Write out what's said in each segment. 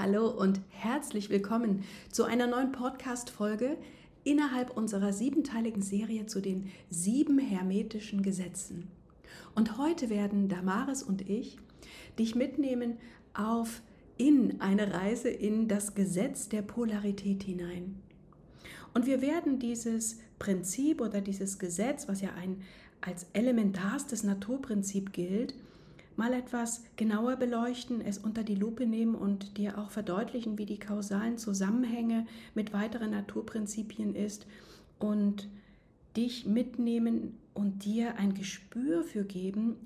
Hallo und herzlich willkommen zu einer neuen Podcast-Folge innerhalb unserer siebenteiligen Serie zu den sieben hermetischen Gesetzen. Und heute werden Damaris und ich dich mitnehmen auf in eine Reise in das Gesetz der Polarität hinein. Und wir werden dieses Prinzip oder dieses Gesetz, was ja ein als elementarstes Naturprinzip gilt, mal etwas genauer beleuchten, es unter die Lupe nehmen und dir auch verdeutlichen, wie die kausalen Zusammenhänge mit weiteren Naturprinzipien ist und dich mitnehmen und dir ein Gespür für geben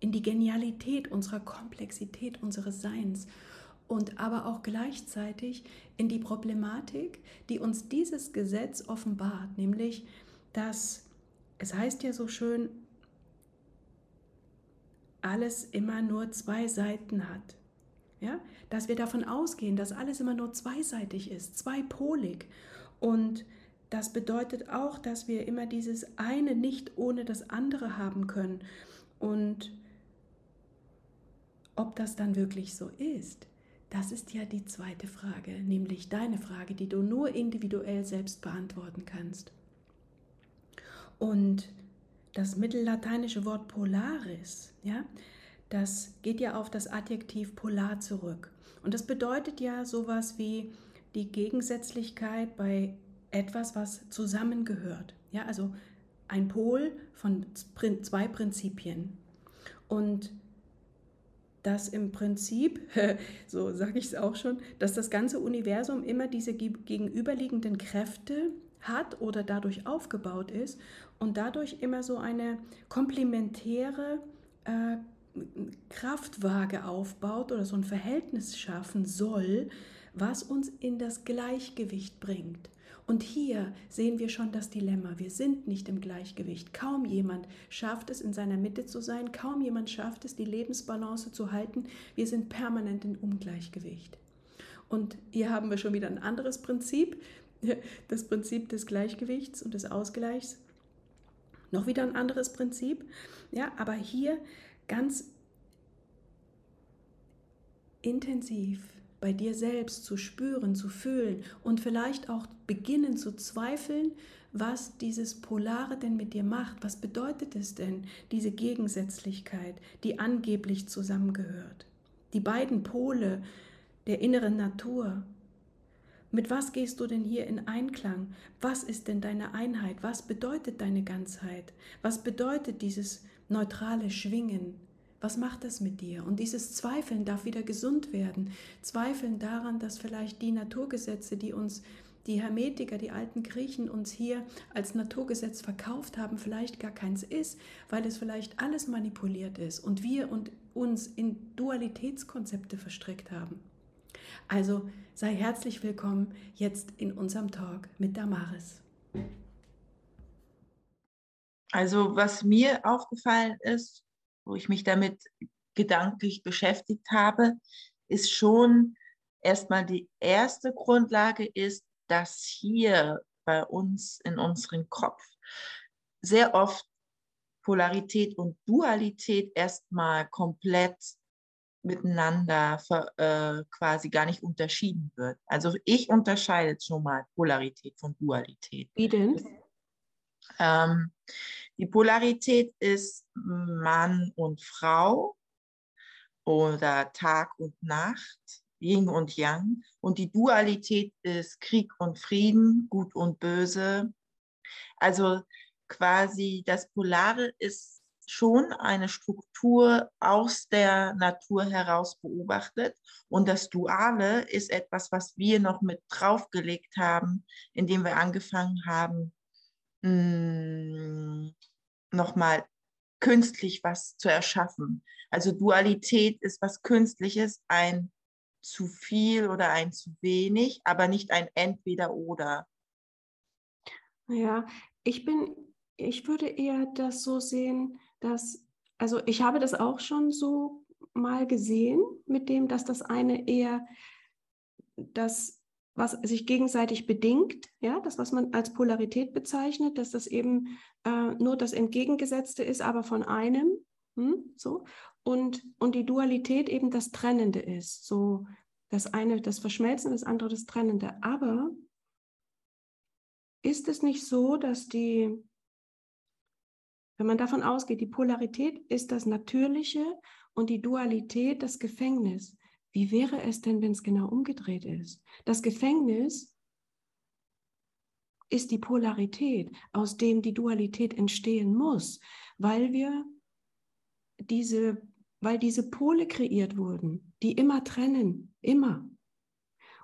in die Genialität unserer Komplexität unseres Seins und aber auch gleichzeitig in die Problematik, die uns dieses Gesetz offenbart, nämlich dass es heißt ja so schön, alles immer nur zwei Seiten hat. Ja? Dass wir davon ausgehen, dass alles immer nur zweiseitig ist, zweipolig. Und das bedeutet auch, dass wir immer dieses eine nicht ohne das andere haben können. Und ob das dann wirklich so ist, das ist ja die zweite Frage, nämlich deine Frage, die du nur individuell selbst beantworten kannst. Und das mittellateinische Wort polaris, ja, das geht ja auf das Adjektiv polar zurück. Und das bedeutet ja sowas wie die Gegensätzlichkeit bei etwas, was zusammengehört. Ja, also ein Pol von zwei Prinzipien. Und dass im Prinzip, so sage ich es auch schon, dass das ganze Universum immer diese gegenüberliegenden Kräfte hat oder dadurch aufgebaut ist und dadurch immer so eine komplementäre äh, Kraftwaage aufbaut oder so ein Verhältnis schaffen soll, was uns in das Gleichgewicht bringt. Und hier sehen wir schon das Dilemma. Wir sind nicht im Gleichgewicht. Kaum jemand schafft es, in seiner Mitte zu sein. Kaum jemand schafft es, die Lebensbalance zu halten. Wir sind permanent in Ungleichgewicht. Und hier haben wir schon wieder ein anderes Prinzip das Prinzip des Gleichgewichts und des Ausgleichs. Noch wieder ein anderes Prinzip. Ja, aber hier ganz intensiv bei dir selbst zu spüren, zu fühlen und vielleicht auch beginnen zu zweifeln, was dieses Polare denn mit dir macht. Was bedeutet es denn, diese Gegensätzlichkeit, die angeblich zusammengehört? Die beiden Pole der inneren Natur, mit was gehst du denn hier in Einklang? Was ist denn deine Einheit? Was bedeutet deine Ganzheit? Was bedeutet dieses neutrale Schwingen? Was macht das mit dir? Und dieses Zweifeln darf wieder gesund werden. Zweifeln daran, dass vielleicht die Naturgesetze, die uns die Hermetiker, die alten Griechen uns hier als Naturgesetz verkauft haben, vielleicht gar keins ist, weil es vielleicht alles manipuliert ist und wir und uns in Dualitätskonzepte verstrickt haben. Also sei herzlich willkommen jetzt in unserem Talk mit Damaris. Also was mir aufgefallen ist, wo ich mich damit gedanklich beschäftigt habe, ist schon erstmal die erste Grundlage ist, dass hier bei uns in unserem Kopf sehr oft Polarität und Dualität erstmal komplett miteinander äh, quasi gar nicht unterschieden wird. Also ich unterscheide schon mal Polarität von Dualität. Wie denn? Ähm, die Polarität ist Mann und Frau oder Tag und Nacht, Yin und Yang. Und die Dualität ist Krieg und Frieden, Gut und Böse. Also quasi das Polare ist schon eine Struktur aus der Natur heraus beobachtet. Und das Duale ist etwas, was wir noch mit draufgelegt haben, indem wir angefangen haben, hm, nochmal künstlich was zu erschaffen. Also Dualität ist was Künstliches, ein zu viel oder ein zu wenig, aber nicht ein entweder oder. Ja, ich bin, ich würde eher das so sehen, dass, also ich habe das auch schon so mal gesehen, mit dem, dass das eine eher das, was sich gegenseitig bedingt, ja, das, was man als Polarität bezeichnet, dass das eben äh, nur das Entgegengesetzte ist, aber von einem, hm, so, und, und die Dualität eben das Trennende ist, so Das eine das Verschmelzen, das andere das Trennende. Aber ist es nicht so, dass die, wenn man davon ausgeht, die Polarität ist das Natürliche und die Dualität das Gefängnis? Wie wäre es denn, wenn es genau umgedreht ist? Das Gefängnis ist die Polarität, aus dem die Dualität entstehen muss, weil wir diese, weil diese Pole kreiert wurden, die immer trennen, immer.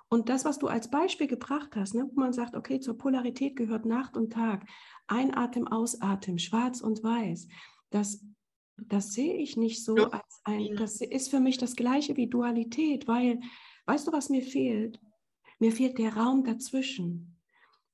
Und das, was du als Beispiel gebracht hast, ne, wo man sagt, okay, zur Polarität gehört Nacht und Tag, Einatmen, Ausatmen, Schwarz und Weiß, das, das sehe ich nicht so als ein, das ist für mich das gleiche wie Dualität, weil, weißt du, was mir fehlt? Mir fehlt der Raum dazwischen.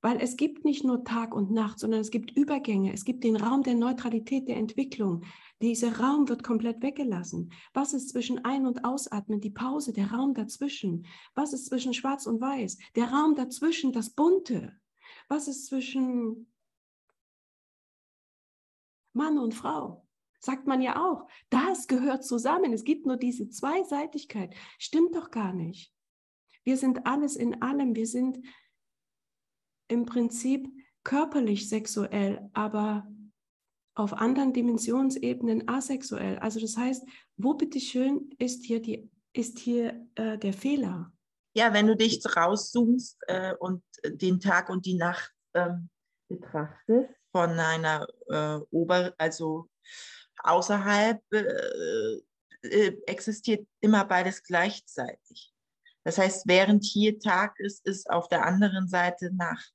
Weil es gibt nicht nur Tag und Nacht, sondern es gibt Übergänge. Es gibt den Raum der Neutralität, der Entwicklung. Dieser Raum wird komplett weggelassen. Was ist zwischen Ein- und Ausatmen? Die Pause, der Raum dazwischen. Was ist zwischen Schwarz und Weiß? Der Raum dazwischen, das Bunte. Was ist zwischen Mann und Frau? Sagt man ja auch. Das gehört zusammen. Es gibt nur diese Zweiseitigkeit. Stimmt doch gar nicht. Wir sind alles in allem. Wir sind im Prinzip körperlich sexuell, aber auf anderen Dimensionsebenen asexuell. Also das heißt, wo bitteschön ist hier, die, ist hier äh, der Fehler? Ja, wenn du dich rauszoomst äh, und den Tag und die Nacht ähm, betrachtest von einer äh, Ober, also außerhalb äh, äh, existiert immer beides gleichzeitig. Das heißt, während hier Tag ist, ist auf der anderen Seite Nacht.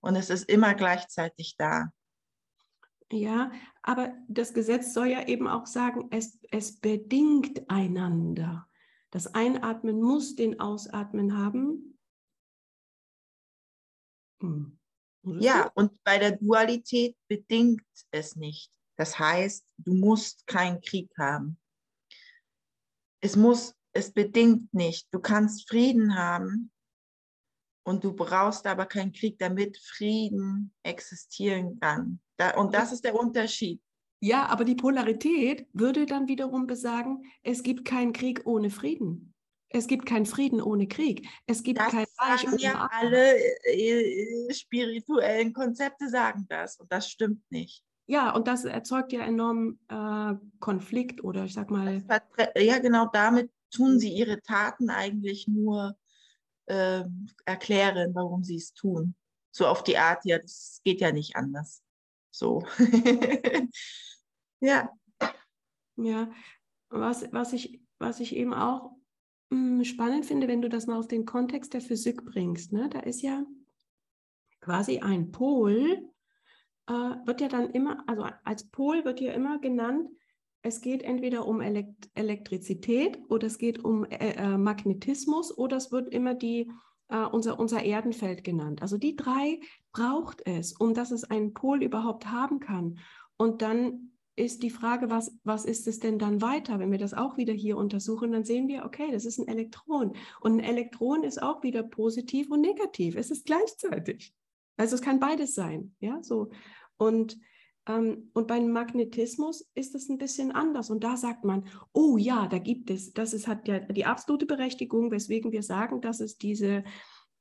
Und es ist immer gleichzeitig da. Ja, aber das Gesetz soll ja eben auch sagen, es, es bedingt einander. Das Einatmen muss den Ausatmen haben. Hm. Ja, und bei der Dualität bedingt es nicht. Das heißt, du musst keinen Krieg haben. Es muss, es bedingt nicht. Du kannst Frieden haben und du brauchst aber keinen Krieg, damit Frieden existieren kann. Und das ist der Unterschied. Ja, aber die Polarität würde dann wiederum besagen, es gibt keinen Krieg ohne Frieden. Es gibt keinen Frieden ohne Krieg. Es gibt das kein Reich ohne ja alle äh, spirituellen Konzepte sagen das und das stimmt nicht. Ja, und das erzeugt ja enormen äh, Konflikt oder ich sag mal. Ja, genau damit tun sie ihre Taten eigentlich nur äh, erklären, warum sie es tun. So auf die Art, ja, das geht ja nicht anders. So. ja. Ja, was, was, ich, was ich eben auch mh, hm, spannend finde, wenn du das mal auf den Kontext der Physik bringst, ne? da ist ja quasi ein Pol, äh, wird ja dann immer, also als Pol wird ja immer genannt, es geht entweder um Elekt Elektrizität oder es geht um äh, äh, Magnetismus oder es wird immer die, äh, unser, unser Erdenfeld genannt. Also die drei braucht es, um dass es einen Pol überhaupt haben kann. Und dann ist die Frage, was, was ist es denn dann weiter? Wenn wir das auch wieder hier untersuchen, dann sehen wir, okay, das ist ein Elektron. Und ein Elektron ist auch wieder positiv und negativ. Es ist gleichzeitig. Also es kann beides sein. Ja, so. Und und beim Magnetismus ist es ein bisschen anders. Und da sagt man, oh ja, da gibt es, das ist, hat ja die absolute Berechtigung, weswegen wir sagen, dass es diese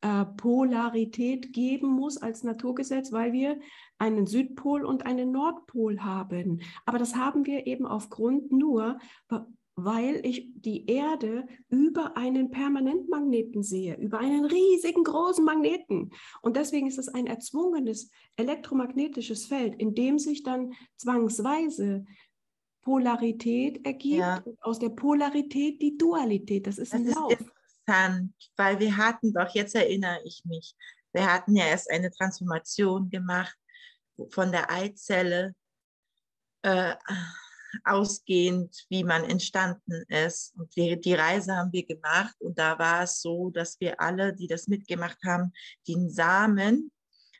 äh, Polarität geben muss als Naturgesetz, weil wir einen Südpol und einen Nordpol haben. Aber das haben wir eben aufgrund nur, weil ich die Erde über einen Permanentmagneten sehe, über einen riesigen großen Magneten. Und deswegen ist es ein erzwungenes elektromagnetisches Feld, in dem sich dann zwangsweise Polarität ergibt ja. und aus der Polarität die Dualität. Das ist das ein ist Lauf. Interessant, weil wir hatten doch, jetzt erinnere ich mich, wir hatten ja erst eine Transformation gemacht von der Eizelle. Äh, ausgehend, wie man entstanden ist. Und die, die Reise haben wir gemacht und da war es so, dass wir alle, die das mitgemacht haben, den Samen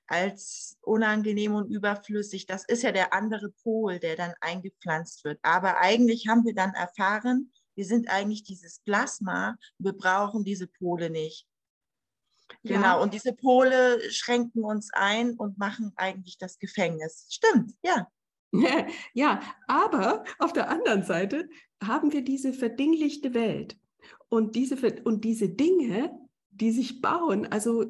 als unangenehm und überflüssig, das ist ja der andere Pol, der dann eingepflanzt wird. Aber eigentlich haben wir dann erfahren, wir sind eigentlich dieses Plasma, wir brauchen diese Pole nicht. Genau, ja. und diese Pole schränken uns ein und machen eigentlich das Gefängnis. Stimmt, ja. ja, aber auf der anderen Seite haben wir diese verdinglichte Welt. Und diese, und diese Dinge, die sich bauen, also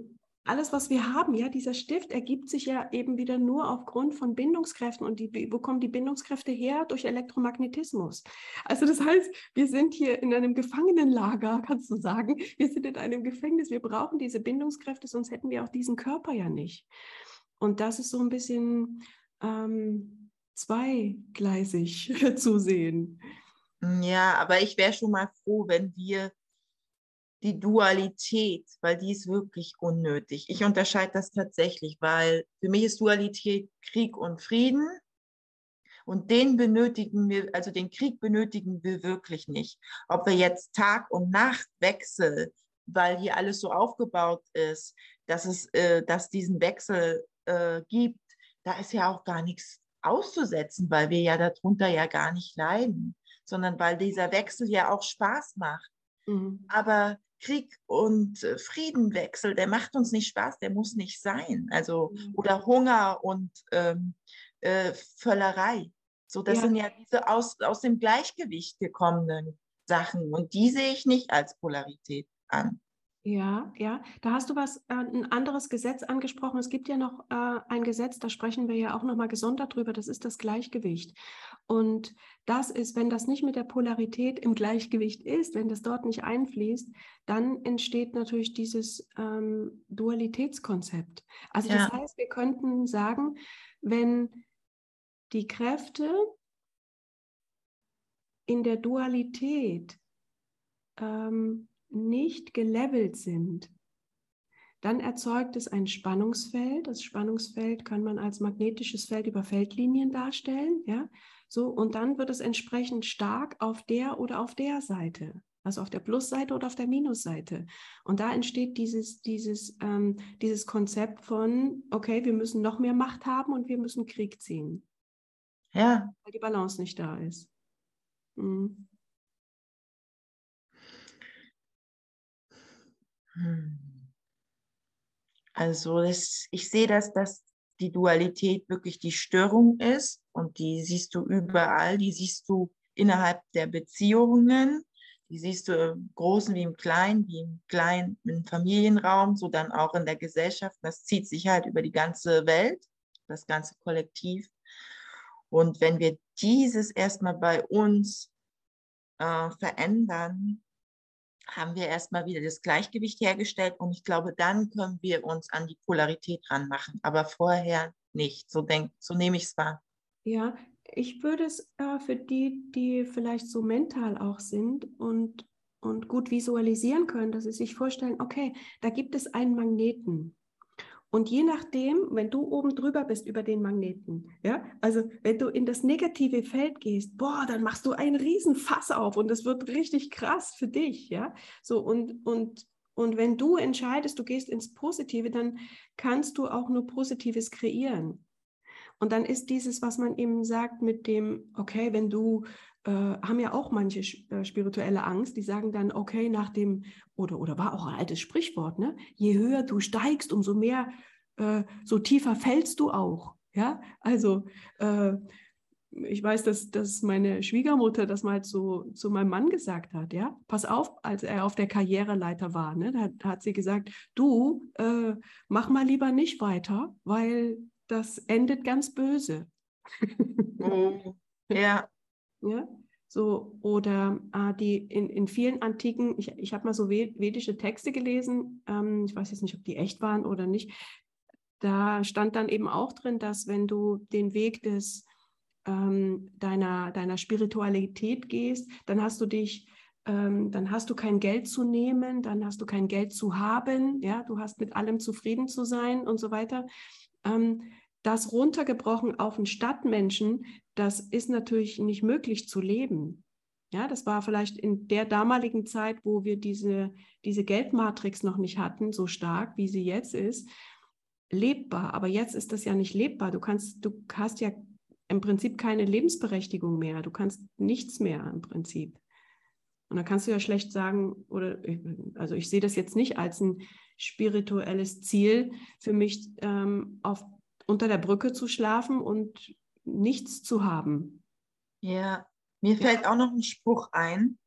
alles, was wir haben, ja, dieser Stift ergibt sich ja eben wieder nur aufgrund von Bindungskräften. Und die, wo kommen die Bindungskräfte her? Durch Elektromagnetismus. Also das heißt, wir sind hier in einem Gefangenenlager, kannst du sagen. Wir sind in einem Gefängnis. Wir brauchen diese Bindungskräfte, sonst hätten wir auch diesen Körper ja nicht. Und das ist so ein bisschen ähm, zweigleisig zu sehen. Ja, aber ich wäre schon mal froh, wenn wir die Dualität, weil die ist wirklich unnötig. Ich unterscheide das tatsächlich, weil für mich ist Dualität Krieg und Frieden. Und den benötigen wir, also den Krieg benötigen wir wirklich nicht. Ob wir jetzt Tag und Nacht wechseln, weil hier alles so aufgebaut ist, dass es, äh, dass diesen Wechsel äh, gibt, da ist ja auch gar nichts auszusetzen, weil wir ja darunter ja gar nicht leiden, sondern weil dieser Wechsel ja auch Spaß macht. Mhm. Aber Krieg und äh, Friedenwechsel, der macht uns nicht Spaß, der muss nicht sein. Also, mhm. oder Hunger und ähm, äh, Völlerei. So, das ja. sind ja diese aus, aus dem Gleichgewicht gekommenen Sachen. Und die sehe ich nicht als Polarität an. Ja, ja, da hast du was, äh, ein anderes Gesetz angesprochen. Es gibt ja noch äh, ein Gesetz, da sprechen wir ja auch nochmal gesondert drüber, das ist das Gleichgewicht. Und das ist, wenn das nicht mit der Polarität im Gleichgewicht ist, wenn das dort nicht einfließt, dann entsteht natürlich dieses ähm, Dualitätskonzept. Also ja. das heißt, wir könnten sagen, wenn die Kräfte in der Dualität ähm, nicht gelevelt sind, dann erzeugt es ein Spannungsfeld. Das Spannungsfeld kann man als magnetisches Feld über Feldlinien darstellen. Ja? So, und dann wird es entsprechend stark auf der oder auf der Seite. Also auf der Plusseite oder auf der Minusseite. Und da entsteht dieses, dieses, ähm, dieses Konzept von, okay, wir müssen noch mehr Macht haben und wir müssen Krieg ziehen. Ja. Weil die Balance nicht da ist. Mhm. Also das, ich sehe, dass das die Dualität wirklich die Störung ist und die siehst du überall, die siehst du innerhalb der Beziehungen, die siehst du im Großen wie im Kleinen, wie im Kleinen im Familienraum, so dann auch in der Gesellschaft. Das zieht sich halt über die ganze Welt, das ganze Kollektiv. Und wenn wir dieses erstmal bei uns äh, verändern, haben wir erstmal wieder das Gleichgewicht hergestellt und ich glaube, dann können wir uns an die Polarität ranmachen, aber vorher nicht. So, denk, so nehme ich es wahr. Ja, ich würde es äh, für die, die vielleicht so mental auch sind und, und gut visualisieren können, dass sie sich vorstellen, okay, da gibt es einen Magneten. Und je nachdem, wenn du oben drüber bist über den Magneten, ja, also wenn du in das negative Feld gehst, boah, dann machst du einen riesen Fass auf und es wird richtig krass für dich, ja. So und und und wenn du entscheidest, du gehst ins Positive, dann kannst du auch nur Positives kreieren. Und dann ist dieses, was man eben sagt mit dem, okay, wenn du äh, haben ja auch manche äh, spirituelle Angst, die sagen dann, okay, nach dem, oder, oder war auch ein altes Sprichwort, ne? je höher du steigst, umso mehr, äh, so tiefer fällst du auch. Ja, also äh, ich weiß, dass, dass meine Schwiegermutter das mal zu, zu meinem Mann gesagt hat, ja, pass auf, als er auf der Karriereleiter war, ne, da, da hat sie gesagt, du, äh, mach mal lieber nicht weiter, weil das endet ganz böse. Oh, ja. Ja, so, oder äh, die in, in vielen antiken, ich, ich habe mal so vedische Texte gelesen, ähm, ich weiß jetzt nicht, ob die echt waren oder nicht. Da stand dann eben auch drin, dass wenn du den Weg des ähm, deiner, deiner Spiritualität gehst, dann hast du dich ähm, dann hast du kein Geld zu nehmen, dann hast du kein Geld zu haben, ja, du hast mit allem zufrieden zu sein und so weiter. Ähm, das runtergebrochen auf einen Stadtmenschen, das ist natürlich nicht möglich zu leben. Ja, das war vielleicht in der damaligen Zeit, wo wir diese, diese Geldmatrix noch nicht hatten, so stark, wie sie jetzt ist, lebbar. Aber jetzt ist das ja nicht lebbar. Du kannst, du hast ja im Prinzip keine Lebensberechtigung mehr. Du kannst nichts mehr im Prinzip. Und da kannst du ja schlecht sagen, oder also ich sehe das jetzt nicht als ein spirituelles Ziel für mich, ähm, auf unter der Brücke zu schlafen und nichts zu haben. Ja, mir fällt auch noch ein Spruch ein.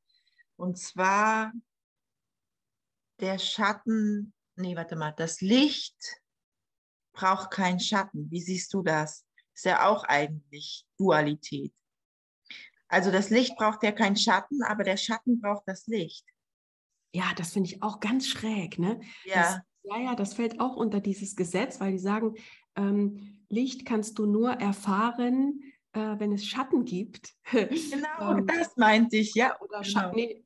Und zwar der Schatten, nee, warte mal, das Licht braucht keinen Schatten. Wie siehst du das? Ist ja auch eigentlich Dualität. Also das Licht braucht ja keinen Schatten, aber der Schatten braucht das Licht. Ja, das finde ich auch ganz schräg. Ne? Ja. Das, ja, ja, das fällt auch unter dieses Gesetz, weil die sagen, ähm, Licht kannst du nur erfahren, äh, wenn es Schatten gibt. Genau, ähm, das meinte ich, ja. Oder genau. Schatten, nee,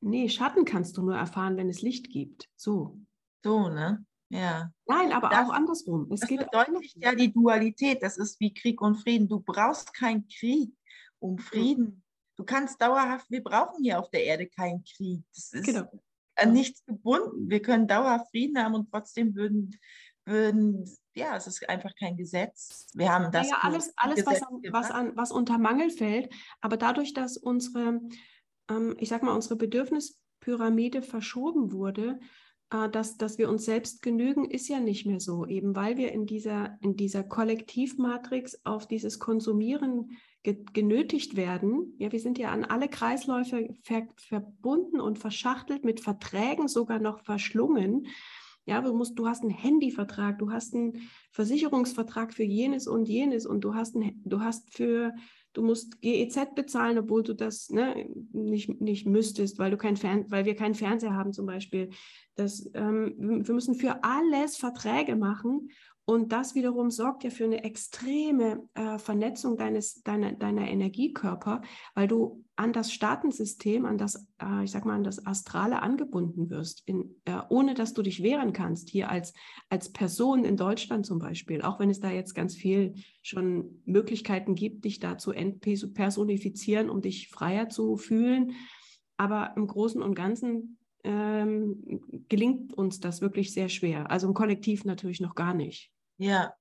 nee, Schatten kannst du nur erfahren, wenn es Licht gibt. So. So, ne? Ja. Nein, aber Das- auch andersrum. Es Das geht verdeutlicht ja die Dualität. Das ist wie Krieg und Frieden. Du brauchst keinen Krieg um Frieden. Du kannst dauerhaft, wir brauchen hier auf der Erde keinen Krieg. Das ist Genau. an nichts gebunden. Wir können dauerhaft Frieden haben und trotzdem würden, würden ja, es ist einfach kein Gesetz. Wir haben das ja, alles, alles was, an, was, an, was unter Mangel fällt, aber dadurch, dass unsere, ähm, ich sag mal, unsere Bedürfnispyramide verschoben wurde, äh, dass, dass wir uns selbst genügen, ist ja nicht mehr so, eben weil wir in dieser, in dieser Kollektivmatrix auf dieses Konsumieren ge genötigt werden. Ja, wir sind ja an alle Kreisläufe ver verbunden und verschachtelt, mit Verträgen sogar noch verschlungen. Ja, du, musst, du hast einen Handyvertrag, du hast einen Versicherungsvertrag für jenes und jenes und du hast, ein, du hast für, du musst GEZ bezahlen, obwohl du das ne, nicht, nicht müsstest, weil, du kein Fern weil wir keinen Fernseher haben zum Beispiel. Das, ähm, wir müssen für alles Verträge machen und das wiederum sorgt ja für eine extreme äh, Vernetzung deines, deiner, deiner Energiekörper, weil du an das Staatensystem, an das, äh, ich sag mal, an das Astrale angebunden wirst, in, äh, ohne dass du dich wehren kannst, hier als, als Person in Deutschland zum Beispiel, auch wenn es da jetzt ganz viel schon Möglichkeiten gibt, dich da zu entpersonifizieren, um dich freier zu fühlen. Aber im Großen und Ganzen ähm, gelingt uns das wirklich sehr schwer. Also im Kollektiv natürlich noch gar nicht. Ja.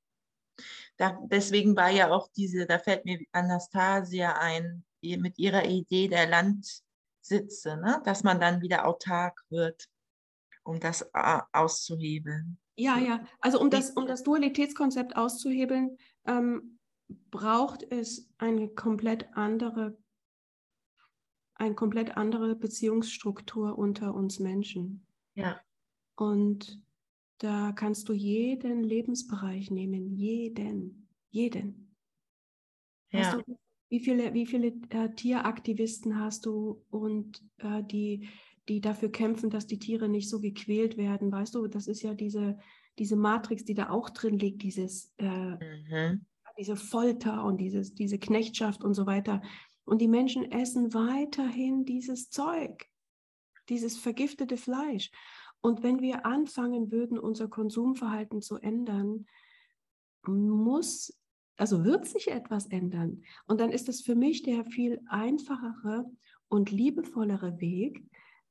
Da, deswegen war ja auch diese, da fällt mir Anastasia ein, mit ihrer Idee der Landsitze, ne? dass man dann wieder autark wird, um das auszuhebeln. Ja, ja. Also um das, um das Dualitätskonzept auszuhebeln, ähm, braucht es eine komplett andere, eine komplett andere Beziehungsstruktur unter uns Menschen. Ja. Und da kannst du jeden Lebensbereich nehmen, jeden, jeden. Hast Ja. du, wie viele, wie viele äh, Tieraktivisten hast du und äh, die, die dafür kämpfen, dass die Tiere nicht so gequält werden? Weißt du, das ist ja diese, diese Matrix, die da auch drin liegt, dieses, äh, Mhm. diese Folter und dieses, diese Knechtschaft und so weiter. Und die Menschen essen weiterhin dieses Zeug, dieses vergiftete Fleisch. Und wenn wir anfangen würden, unser Konsumverhalten zu ändern, muss, also wird sich etwas ändern. Und dann ist es für mich der viel einfachere und liebevollere Weg,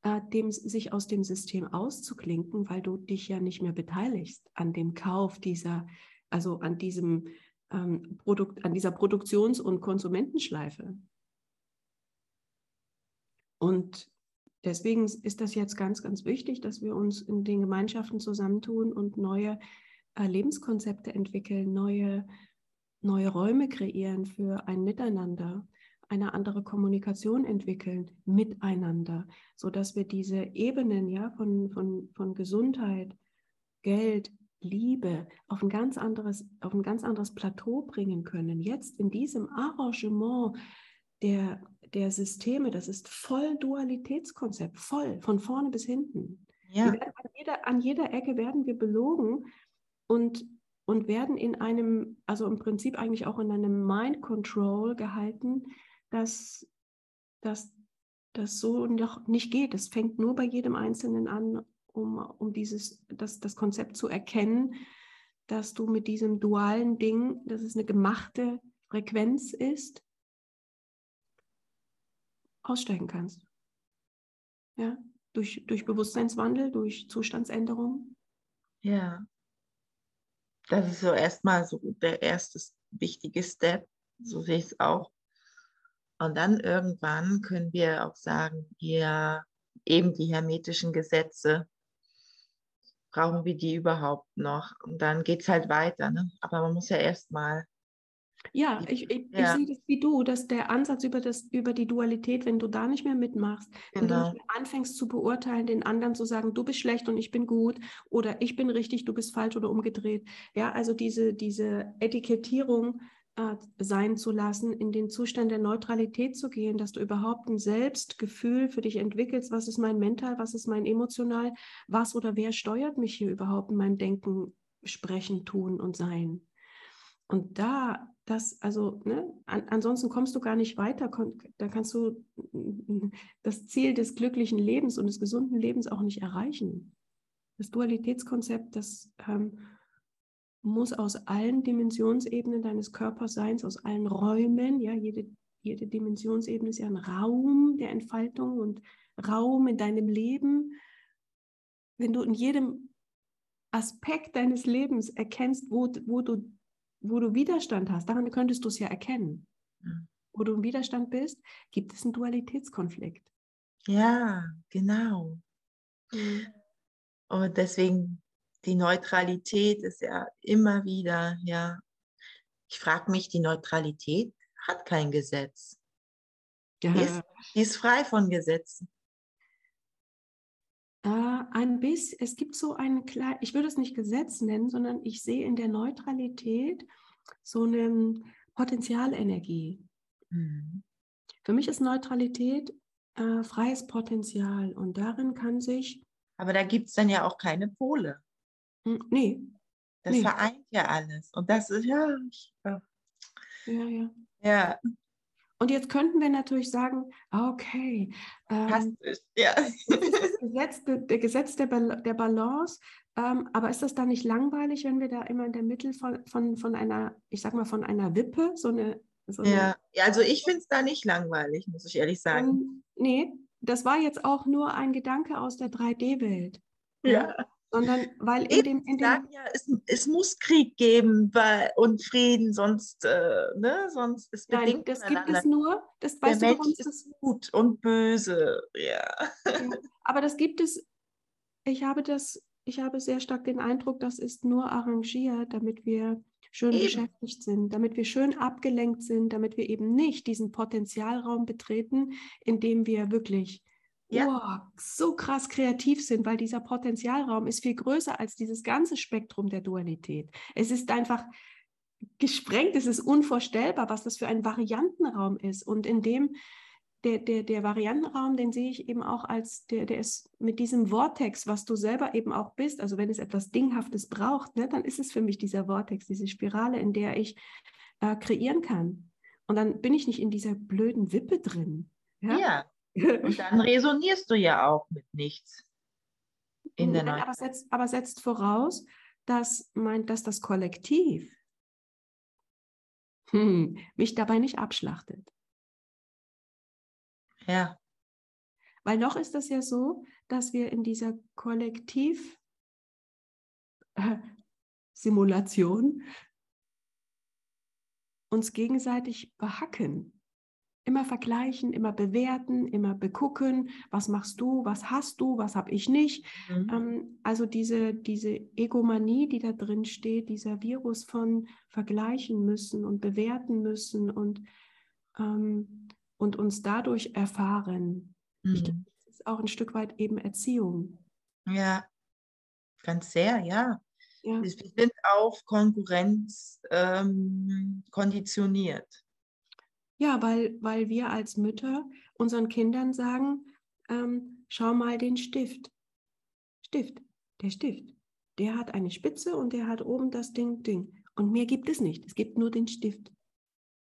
äh, dem, sich aus dem System auszuklinken, weil du dich ja nicht mehr beteiligst an dem Kauf dieser, also an diesem ähm, Produkt, an dieser Produktions- und Konsumentenschleife. Und deswegen ist das jetzt ganz, ganz wichtig, dass wir uns in den Gemeinschaften zusammentun und neue äh, Lebenskonzepte entwickeln, neue, neue Räume kreieren für ein Miteinander, eine andere Kommunikation entwickeln miteinander, sodass wir diese Ebenen ja, von, von, von Gesundheit, Geld, Liebe auf ein ganz anderes, auf ein ganz anderes Plateau bringen können. Jetzt in diesem Arrangement der, der Systeme, das ist voll Dualitätskonzept, voll, von vorne bis hinten. Ja. an, jeder, an jeder Ecke werden wir belogen und, und werden in einem, also im Prinzip eigentlich auch in einem Mind Control gehalten, dass dass das so noch nicht geht. Es fängt nur bei jedem Einzelnen an, um, um dieses, das, das Konzept zu erkennen, dass du mit diesem dualen Ding, dass es eine gemachte Frequenz ist, aussteigen kannst. Ja, durch, durch Bewusstseinswandel, durch Zustandsänderung. Ja. Das ist so erstmal so der erste wichtige Step, so sehe ich es auch. Und dann irgendwann können wir auch sagen, ja, eben die hermetischen Gesetze, brauchen wir die überhaupt noch? Und dann geht es halt weiter. Ne? Aber man muss ja erstmal Ja, ich, ich, ja. ich sehe das wie du, dass der Ansatz über, das, über die Dualität, wenn du da nicht mehr mitmachst, genau. wenn du nicht genau. mehr anfängst zu beurteilen, den anderen zu sagen, du bist schlecht und ich bin gut oder ich bin richtig, du bist falsch oder umgedreht. Ja, also diese, diese Etikettierung äh, sein zu lassen, in den Zustand der Neutralität zu gehen, dass du überhaupt ein Selbstgefühl für dich entwickelst, was ist mein Mental, was ist mein Emotional, was oder wer steuert mich hier überhaupt in meinem Denken, Sprechen, Tun und Sein. Und da, das, also, ne, an, ansonsten kommst du gar nicht weiter, da kannst du das Ziel des glücklichen Lebens und des gesunden Lebens auch nicht erreichen. Das Dualitätskonzept, das ähm, muss aus allen Dimensionsebenen deines Körperseins, aus allen Räumen, ja, jede, jede Dimensionsebene ist ja ein Raum der Entfaltung und Raum in deinem Leben. Wenn du in jedem Aspekt deines Lebens erkennst, wo, wo du wo du Widerstand hast, daran könntest du es ja erkennen. Mhm. Wo du im Widerstand bist, gibt es einen Dualitätskonflikt. Ja, genau. Mhm. Und deswegen die Neutralität ist ja immer wieder, ja. Ich frage mich, die Neutralität hat kein Gesetz. Ja. Die, ist, die ist frei von Gesetzen. Äh, ein bisschen, es gibt so ein klein, ich würde es nicht Gesetz nennen, sondern ich sehe in der Neutralität so eine Potenzialenergie. Mhm. Für mich ist Neutralität äh, freies Potenzial und darin kann sich. Aber da gibt es dann ja auch keine Pole. Hm, nee. Das nee. vereint ja alles. Und das ist ja. Ja, ja. Ja. Und jetzt könnten wir natürlich sagen, okay, ähm, ja. das Gesetz, der Gesetz der, der Balance, ähm, aber ist das dann nicht langweilig, wenn wir da immer in der Mitte von, von, von einer, ich sag mal, von einer Wippe, so eine. So ja. ja, also ich finde es da nicht langweilig, muss ich ehrlich sagen. Ähm, nee, das war jetzt auch nur ein Gedanke aus der 3D-Welt. Ja sondern weil in dem, in dem sagen ja, es, es, muss Krieg geben bei, und Frieden, sonst, äh, ne, sonst ist Nein, das gibt es nur, das weißt Der du, Mensch ist gut und böse, ja. ja. Aber das gibt es, ich habe das, ich habe sehr stark den Eindruck, das ist nur arrangiert, damit wir schön eben. beschäftigt sind, damit wir schön abgelenkt sind, damit wir eben nicht diesen Potenzialraum betreten, in dem wir wirklich ja. oh, so krass kreativ sind, weil dieser Potenzialraum ist viel größer als dieses ganze Spektrum der Dualität. Es ist einfach gesprengt, es ist unvorstellbar, was das für ein Variantenraum ist. Und in dem, der, der, der Variantenraum, den sehe ich eben auch als, der, der ist mit diesem Vortex, was du selber eben auch bist, also wenn es etwas Dinghaftes braucht, ne, dann ist es für mich dieser Vortex, diese Spirale, in der ich äh, kreieren kann. Und dann bin ich nicht in dieser blöden Wippe drin. Ja, ja und dann resonierst du ja auch mit nichts. In der Nein, aber, setzt, aber setzt voraus, dass, mein, dass das Kollektiv hm, mich dabei nicht abschlachtet. Ja. Weil noch ist es ja so, dass wir in dieser Kollektiv-Simulation uns gegenseitig behacken immer vergleichen, immer bewerten, immer begucken, was machst du, was hast du, was habe ich nicht. Mhm. Ähm, also diese, diese Egomanie, die da drin steht, dieser Virus von vergleichen müssen und bewerten müssen und, ähm, und uns dadurch erfahren. Mhm. Ich denke, das ist auch ein Stück weit eben Erziehung. Ja, ganz sehr, ja. ja. Wir sind auf Konkurrenz ähm, konditioniert. Ja, weil, weil wir als Mütter unseren Kindern sagen, ähm, schau mal den Stift. Stift, der Stift. Der hat eine Spitze und der hat oben das Ding, Ding. Und mehr gibt es nicht. Es gibt nur den Stift.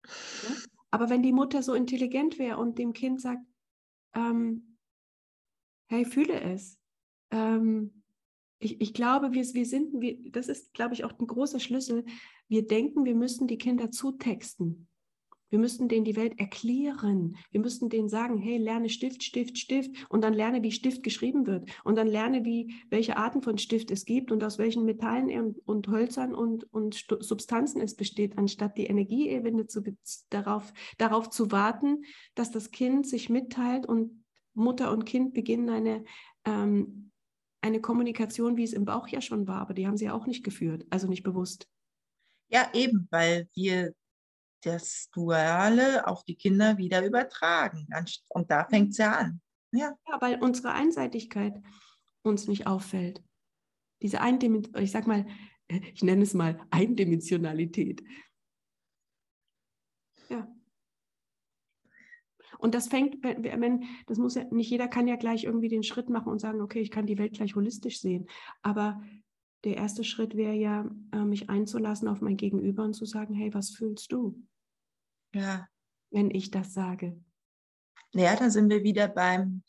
Ja? Aber wenn die Mutter so intelligent wäre und dem Kind sagt, ähm, hey, fühle es. Ähm, ich, ich glaube, wir, wir sind, wir, das ist, glaube ich, auch ein großer Schlüssel. Wir denken, wir müssen die Kinder zutexten. Wir müssten denen die Welt erklären. Wir müssten denen sagen, hey, lerne Stift, Stift, Stift und dann lerne, wie Stift geschrieben wird und dann lerne, wie, welche Arten von Stift es gibt und aus welchen Metallen und Hölzern und, und Substanzen es besteht, anstatt die Energieebene zu, darauf, darauf zu warten, dass das Kind sich mitteilt und Mutter und Kind beginnen eine, ähm, eine Kommunikation, wie es im Bauch ja schon war, aber die haben sie ja auch nicht geführt, also nicht bewusst. Ja, eben, weil wir das Duale auf die Kinder wieder übertragen. Und da fängt es ja an. Ja. ja, weil unsere Einseitigkeit uns nicht auffällt. Diese Eindimensionalität, ich sag mal, ich nenne es mal Eindimensionalität. Ja. Und das fängt, wenn, das muss ja, nicht jeder kann ja gleich irgendwie den Schritt machen und sagen, okay, ich kann die Welt gleich holistisch sehen. Aber der erste Schritt wäre ja, äh, mich einzulassen auf mein Gegenüber und zu sagen, hey, was fühlst du? Ja. Wenn ich das sage. Ja, da sind wir wieder beim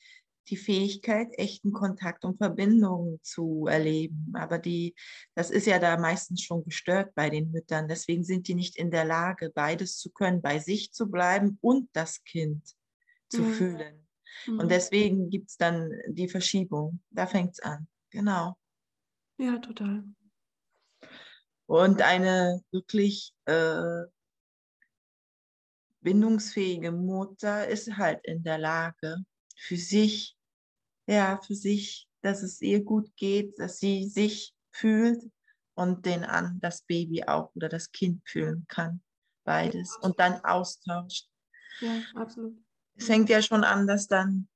die Fähigkeit, echten Kontakt und Verbindung zu erleben. Aber die, das ist ja da meistens schon gestört bei den Müttern. Deswegen sind die nicht in der Lage, beides zu können, bei sich zu bleiben und das Kind zu mhm. fühlen. Mhm. Und deswegen gibt es dann die Verschiebung. Da fängt es an. Genau. Ja, total. Und eine wirklich äh, bindungsfähige Mutter ist halt in der Lage, für sich, ja, für sich, dass es ihr gut geht, dass sie sich fühlt und den an das Baby auch oder das Kind fühlen kann. Beides. Ja, und dann austauscht. Ja, absolut. Es fängt ja schon an, dass dann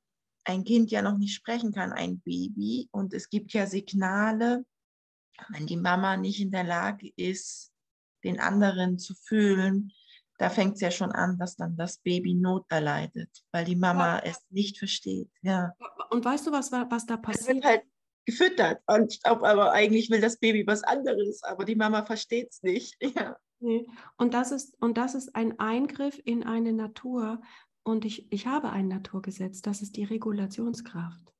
ein Kind ja noch nicht sprechen kann, ein Baby. Und es gibt ja Signale, wenn die Mama nicht in der Lage ist, den anderen zu fühlen, da fängt es ja schon an, dass dann das Baby Not erleidet, weil die Mama ja. es nicht versteht. Ja. Und weißt du, was, was da passiert? Es wird halt gefüttert und aber eigentlich will das Baby was anderes, aber die Mama versteht es nicht. Ja. Und, das ist, und das ist ein Eingriff in eine Natur. Und ich, ich habe ein Naturgesetz, das ist die Regulationskraft.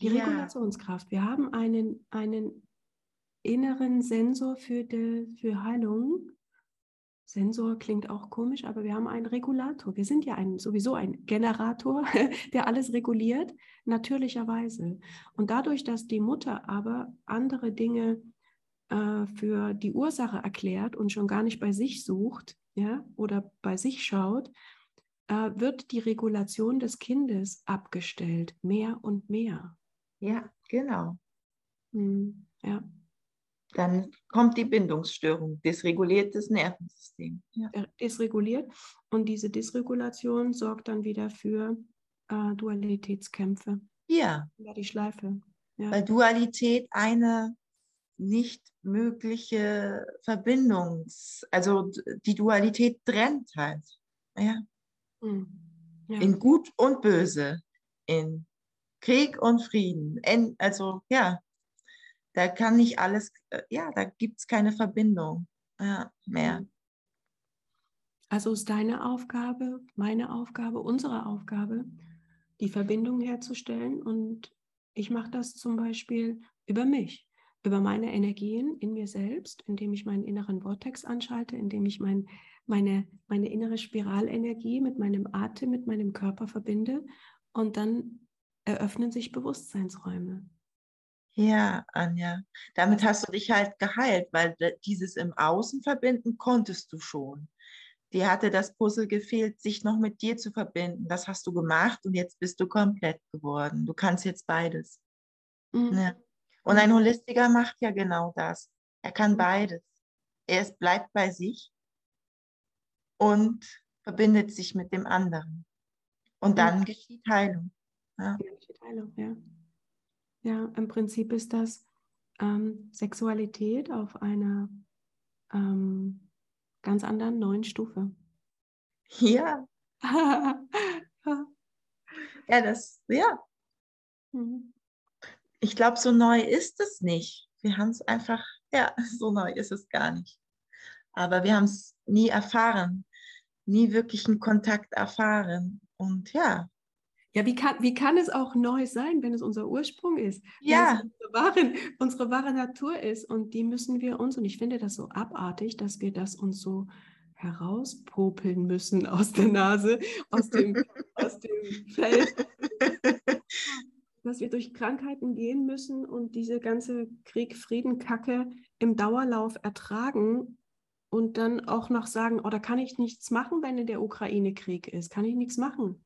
Die ja. Regulationskraft. Wir haben einen, einen inneren Sensor für, die, für Heilung Sensor klingt auch komisch, aber wir haben einen Regulator. Wir sind ja ein, sowieso ein Generator, der alles reguliert, natürlicherweise. Und dadurch, dass die Mutter aber andere Dinge äh, für die Ursache erklärt und schon gar nicht bei sich sucht ja, oder bei sich schaut, äh, wird die Regulation des Kindes abgestellt, mehr und mehr. Ja, genau. Hm, ja dann kommt die Bindungsstörung, dysreguliertes Nervensystem. Ja. Dysreguliert und diese Dysregulation sorgt dann wieder für äh, Dualitätskämpfe. Ja. Ja, die Schleife. Ja. Weil Dualität eine nicht mögliche Verbindung, also die Dualität trennt halt. Ja. Hm. ja. In Gut und Böse, in Krieg und Frieden. In, also ja, da kann nicht alles, äh, ja, da gibt es keine Verbindung ja, mehr. Mhm. Also ist deine Aufgabe, meine Aufgabe, unsere Aufgabe, die Verbindung herzustellen. Und ich mache das zum Beispiel über mich, über meine Energien in mir selbst, indem ich meinen inneren Vortex anschalte, indem ich mein, meine, meine innere Spiralenergie mit meinem Atem, mit meinem Körper verbinde. Und dann eröffnen sich Bewusstseinsräume. Ja, Anja, damit hast du dich halt geheilt, weil dieses im Außen verbinden konntest du schon. Dir hatte das Puzzle gefehlt, sich noch mit dir zu verbinden. Das hast du gemacht und jetzt bist du komplett geworden. Du kannst jetzt beides. Mhm. Ja. Und ein Holistiker macht ja genau das. Er kann beides. Er ist, bleibt bei sich und verbindet sich mit dem anderen. Und dann mhm. geschieht Heilung. Ja. Geschieht Heilung, ja. Ja, im Prinzip ist das ähm, Sexualität auf einer ähm, ganz anderen neuen Stufe. Ja. ja, das, ja. Mhm. Ich glaube, so neu ist es nicht. Wir haben es einfach, ja, so neu ist es gar nicht. Aber wir haben es nie erfahren, nie wirklich einen Kontakt erfahren. Und ja, ja, wie kann, wie kann es auch neu sein, wenn es unser Ursprung ist? Ja. Unsere wahre, unsere wahre Natur ist und die müssen wir uns, und ich finde das so abartig, dass wir das uns so herauspopeln müssen aus der Nase, aus dem, aus dem Feld. dass wir durch Krankheiten gehen müssen und diese ganze Krieg-Frieden-Kacke im Dauerlauf ertragen und dann auch noch sagen, oh, da kann ich nichts machen, wenn in der Ukraine Krieg ist, kann ich nichts machen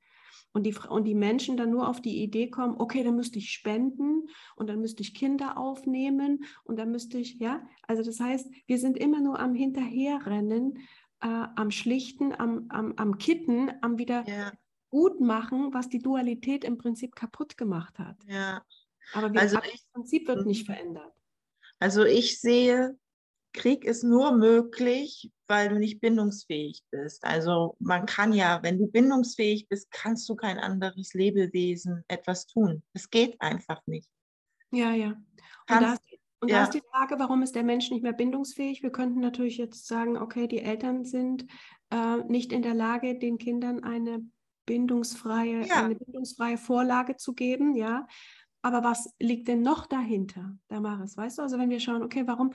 und die, und die Menschen dann nur auf die Idee kommen, okay, dann müsste ich spenden und dann müsste ich Kinder aufnehmen und dann müsste ich, ja, also das heißt, wir sind immer nur am Hinterherrennen äh, am Schlichten, am, am, am Kitten, am wieder Ja, gut machen, was die Dualität im Prinzip kaputt gemacht hat. ja. Aber wir, Also ich- das Prinzip wird nicht Mhm. verändert. Also ich sehe, Krieg ist nur möglich, weil du nicht bindungsfähig bist. Also man kann ja, wenn du bindungsfähig bist, kannst du kein anderes Lebewesen etwas tun. Es geht einfach nicht. Ja, ja. Und, Kannst- da ist, die- und da ja. ist die Frage, warum ist der Mensch nicht mehr bindungsfähig? Wir könnten natürlich jetzt sagen, okay, die Eltern sind äh, nicht in der Lage, den Kindern eine bindungsfreie, Ja. eine bindungsfreie Vorlage zu geben, ja. Aber was liegt denn noch dahinter, Damaris? Weißt du, also wenn wir schauen, okay, warum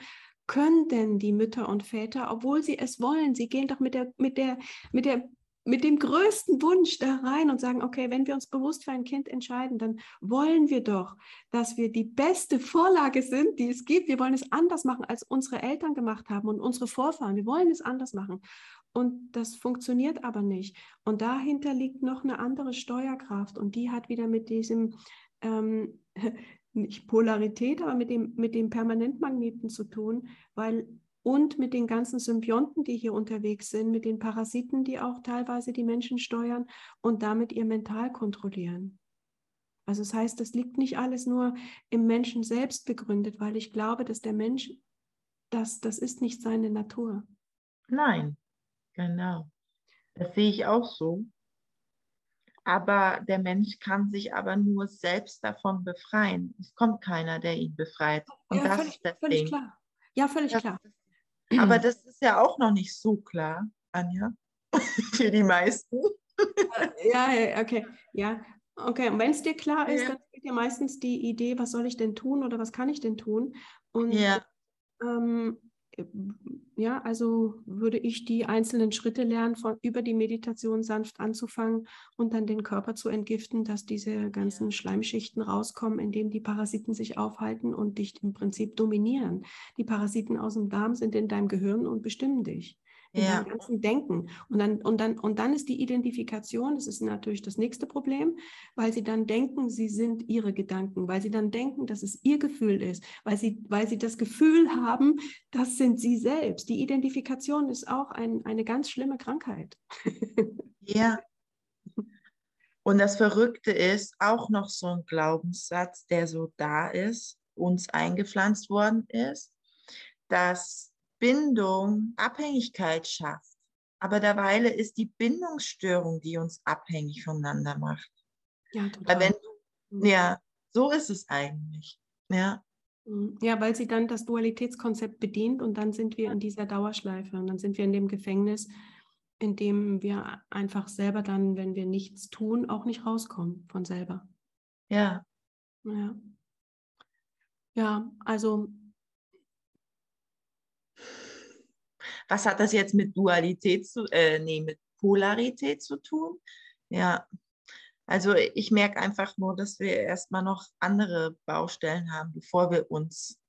können denn die Mütter und Väter, obwohl sie es wollen, sie gehen doch mit der, mit der, mit der, mit dem größten Wunsch da rein und sagen, okay, wenn wir uns bewusst für ein Kind entscheiden, dann wollen wir doch, dass wir die beste Vorlage sind, die es gibt. Wir wollen es anders machen, als unsere Eltern gemacht haben und unsere Vorfahren. Wir wollen es anders machen. Und das funktioniert aber nicht. Und dahinter liegt noch eine andere Steuerkraft und die hat wieder mit diesem ähm, nicht Polarität, aber mit dem, mit dem Permanentmagneten zu tun, weil und mit den ganzen Symbionten, die hier unterwegs sind, mit den Parasiten, die auch teilweise die Menschen steuern und damit ihr Mental kontrollieren. Also das heißt, das liegt nicht alles nur im Menschen selbst begründet, weil ich glaube, dass der Mensch, das, das ist nicht seine Natur. Nein, genau. Das sehe ich auch so. Aber der Mensch kann sich aber nur selbst davon befreien. Es kommt keiner, der ihn befreit. Und das völlig, ist das völlig Ding. klar. Ja, völlig Das klar. Aber das ist ja auch noch nicht so klar, Anja, für die meisten. Ja, ja, okay. Ja, okay. Und wenn es dir klar ist, Ja. dann geht dir meistens die Idee, was soll ich denn tun oder was kann ich denn tun? Und Ja, ähm, ja, also würde ich die einzelnen Schritte lernen, von, über die Meditation sanft anzufangen und dann den Körper zu entgiften, dass diese ganzen Schleimschichten rauskommen, in denen die Parasiten sich aufhalten und dich im Prinzip dominieren. Die Parasiten aus dem Darm sind in deinem Gehirn und bestimmen dich. In Ja. deinem ganzen Denken. Und dann, und, dann, und dann ist die Identifikation, das ist natürlich das nächste Problem, weil sie dann denken, sie sind ihre Gedanken, weil sie dann denken, dass es ihr Gefühl ist, weil sie, weil sie das Gefühl haben, das sind sie selbst. Die Identifikation ist auch ein, eine ganz schlimme Krankheit. ja. Und das Verrückte ist auch noch so ein Glaubenssatz, der so da ist, uns eingepflanzt worden ist, dass Bindung Abhängigkeit schafft. Aber derweile ist die Bindungsstörung, die uns abhängig voneinander macht. Ja, Weil total. wenn du, ja, so ist es eigentlich. Ja, Mhm. Ja, weil sie dann das Dualitätskonzept bedient und dann sind wir in dieser Dauerschleife und dann sind wir in dem Gefängnis, in dem wir einfach selber dann, wenn wir nichts tun, auch nicht rauskommen von selber. ja, Ja. Ja, also was hat das jetzt mit Dualität zu, äh, nee, mit Polarität zu tun? Ja, also ich merke einfach nur, dass wir erstmal noch andere Baustellen haben, bevor wir uns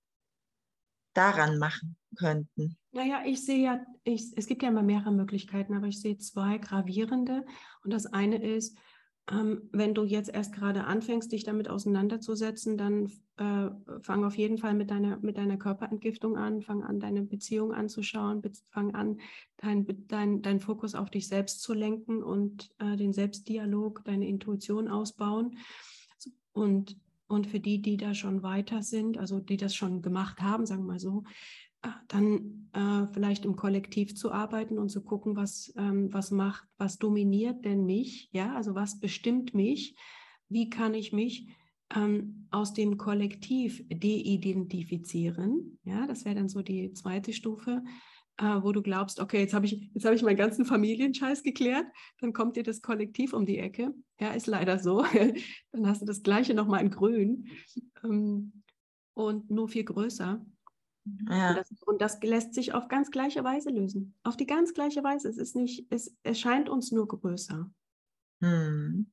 daran machen könnten. Naja, ich sehe ja, ich, es gibt ja immer mehrere Möglichkeiten, aber ich sehe zwei gravierende. Und das eine ist, ähm, wenn du jetzt erst gerade anfängst, dich damit auseinanderzusetzen, dann äh, fang auf jeden Fall mit deiner, mit deiner Körperentgiftung an, fang an, deine Beziehung anzuschauen, be- fang an, dein, dein, dein Fokus auf dich selbst zu lenken und äh, den Selbstdialog, deine Intuition ausbauen. Und, und für die, die da schon weiter sind, also die das schon gemacht haben, sagen wir mal so, dann äh, vielleicht im Kollektiv zu arbeiten und zu gucken, was, ähm, was macht, was dominiert denn mich, ja, also was bestimmt mich, wie kann ich mich ähm, aus dem Kollektiv de-identifizieren, ja, das wäre dann so die zweite Stufe, äh, wo du glaubst, okay, jetzt habe ich, jetzt habe ich meinen ganzen Familienscheiß geklärt, dann kommt dir das Kollektiv um die Ecke, ja, ist leider so, dann hast du das Gleiche nochmal in Grün. Ähm, und nur viel größer. Und Ja, das, und das lässt sich auf ganz gleiche Weise lösen. Auf die ganz gleiche Weise. Es ist nicht, es erscheint uns nur größer. hm.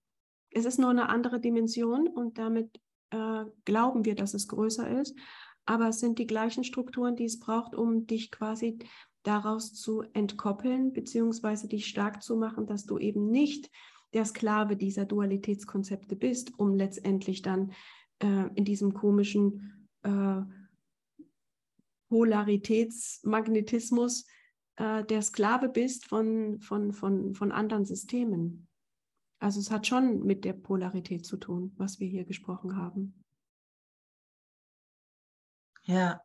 Es ist nur eine andere Dimension und damit äh, glauben wir, dass es größer ist. Aber es sind die gleichen Strukturen, die es braucht, um dich quasi daraus zu entkoppeln, beziehungsweise dich stark zu machen, dass du eben nicht der Sklave dieser Dualitätskonzepte bist, um letztendlich dann äh, in diesem komischen äh, Polaritätsmagnetismus äh, der Sklave bist von, von, von, von anderen Systemen. Also es hat schon mit der Polarität zu tun, was wir hier gesprochen haben. Ja.